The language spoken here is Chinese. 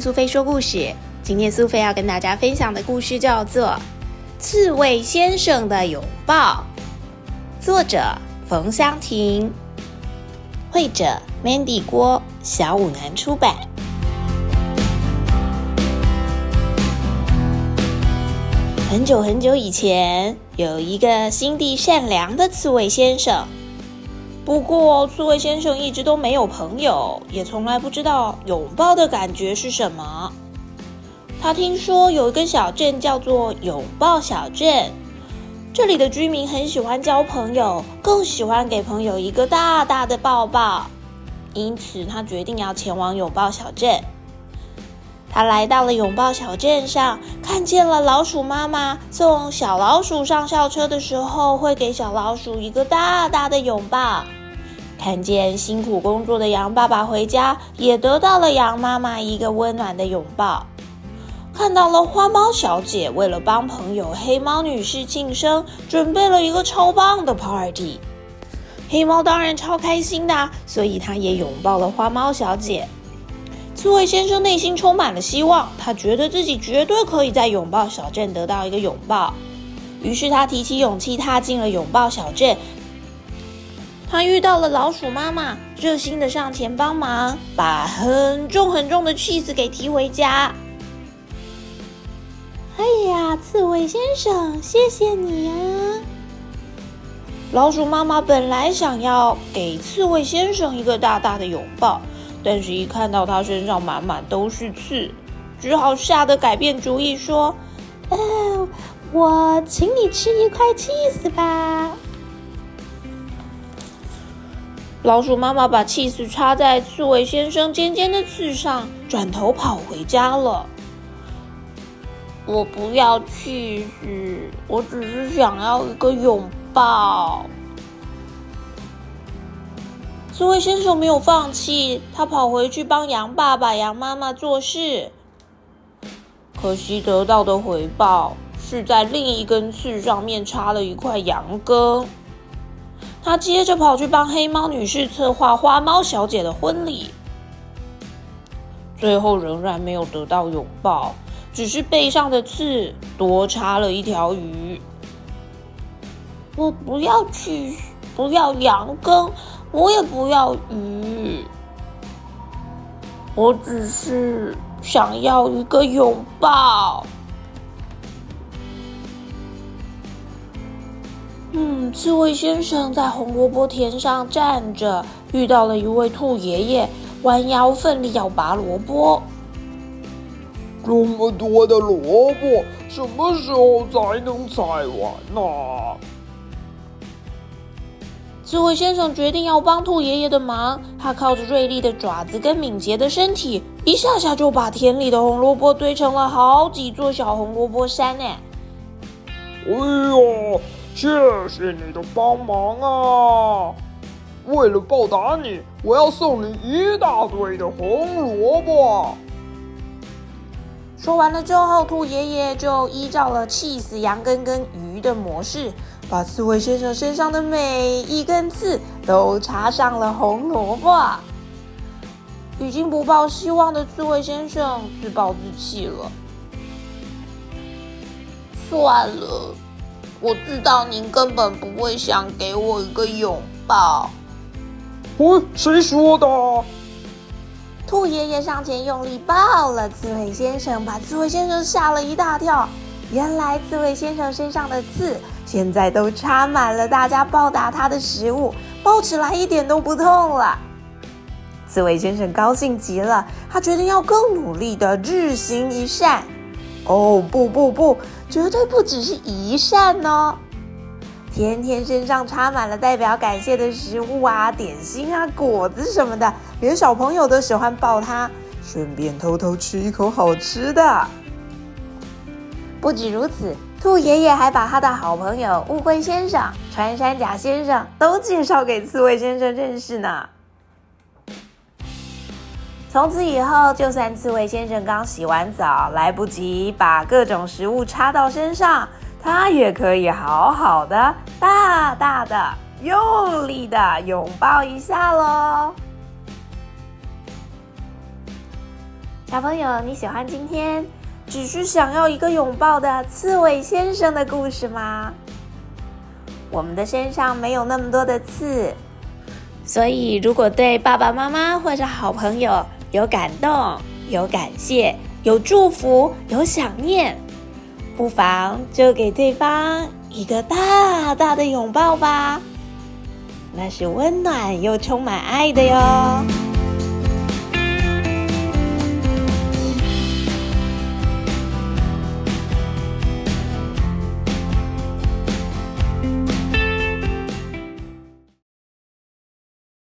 苏菲说故事。今天苏菲要跟大家分享的故事叫做《刺猬先生的拥抱》，作者冯香婷，绘者 Mandy 郭，小五南出版。很久很久以前，有一个心地善良的刺猬先生。不过，刺猬先生一直都没有朋友，也从来不知道拥抱的感觉是什么。他听说有一个小镇叫做拥抱小镇，这里的居民很喜欢交朋友，更喜欢给朋友一个大大的抱抱。因此，他决定要前往拥抱小镇。他来到了拥抱小镇上，看见了老鼠妈妈送小老鼠上校车的时候，会给小老鼠一个大大的拥抱。看见辛苦工作的羊爸爸回家，也得到了羊妈妈一个温暖的拥抱。看到了花猫小姐为了帮朋友黑猫女士庆生，准备了一个超棒的 party。黑猫当然超开心的，所以他也拥抱了花猫小姐。刺猬先生内心充满了希望，他觉得自己绝对可以在拥抱小镇得到一个拥抱。于是他提起勇气，踏进了拥抱小镇。他遇到了老鼠妈妈，热心的上前帮忙，把很重很重的 cheese 给提回家。哎呀，刺猬先生，谢谢你啊！老鼠妈妈本来想要给刺猬先生一个大大的拥抱，但是一看到他身上满满都是刺，只好吓得改变主意，说：“呃，我请你吃一块 cheese 吧。”老鼠妈妈把气丝插在刺猬先生尖尖的刺上，转头跑回家了。我不要气丝，我只是想要一个拥抱。刺猬先生没有放弃，他跑回去帮羊爸爸、羊妈妈做事。可惜得到的回报是在另一根刺上面插了一块羊羹。他接着跑去帮黑猫女士策划花猫小姐的婚礼，最后仍然没有得到拥抱，只是背上的刺多插了一条鱼。我不要去，不要羊羹，我也不要鱼，我只是想要一个拥抱。嗯，刺猬先生在红萝卜田上站着，遇到了一位兔爷爷，弯腰奋力要拔萝卜。这么多的萝卜，什么时候才能采完呢？刺猬先生决定要帮兔爷爷的忙，他靠着锐利的爪子跟敏捷的身体，一下下就把田里的红萝卜堆成了好几座小红萝卜山呢。哎呦！谢谢你的帮忙啊！为了报答你，我要送你一大堆的红萝卜。说完了之后，兔爷爷就依照了气死羊羹跟鱼的模式，把刺猬先生身上的每一根刺都插上了红萝卜。已经不抱希望的刺猬先生自暴自弃了。算了。我知道您根本不会想给我一个拥抱。喂，谁说的？兔爷爷上前用力抱了刺猬先生，把刺猬先生吓了一大跳。原来刺猬先生身上的刺现在都插满了大家报答他的食物，抱起来一点都不痛了。刺猬先生高兴极了，他决定要更努力的日行一善。哦，不不不！绝对不只是一扇哦，天天身上插满了代表感谢的食物啊，点心啊，果子什么的，连小朋友都喜欢抱它，顺便偷偷吃一口好吃的。不止如此，兔爷爷还把他的好朋友乌龟先生、穿山甲先生都介绍给刺猬先生认识呢。从此以后，就算刺猬先生刚洗完澡，来不及把各种食物插到身上，他也可以好好的、大大的、用力的拥抱一下喽。小朋友，你喜欢今天只是想要一个拥抱的刺猬先生的故事吗？我们的身上没有那么多的刺，所以如果对爸爸妈妈或者好朋友有感动、有感谢、有祝福、有想念，不妨就给对方一个大大的拥抱吧。那是温暖又充满爱的哟。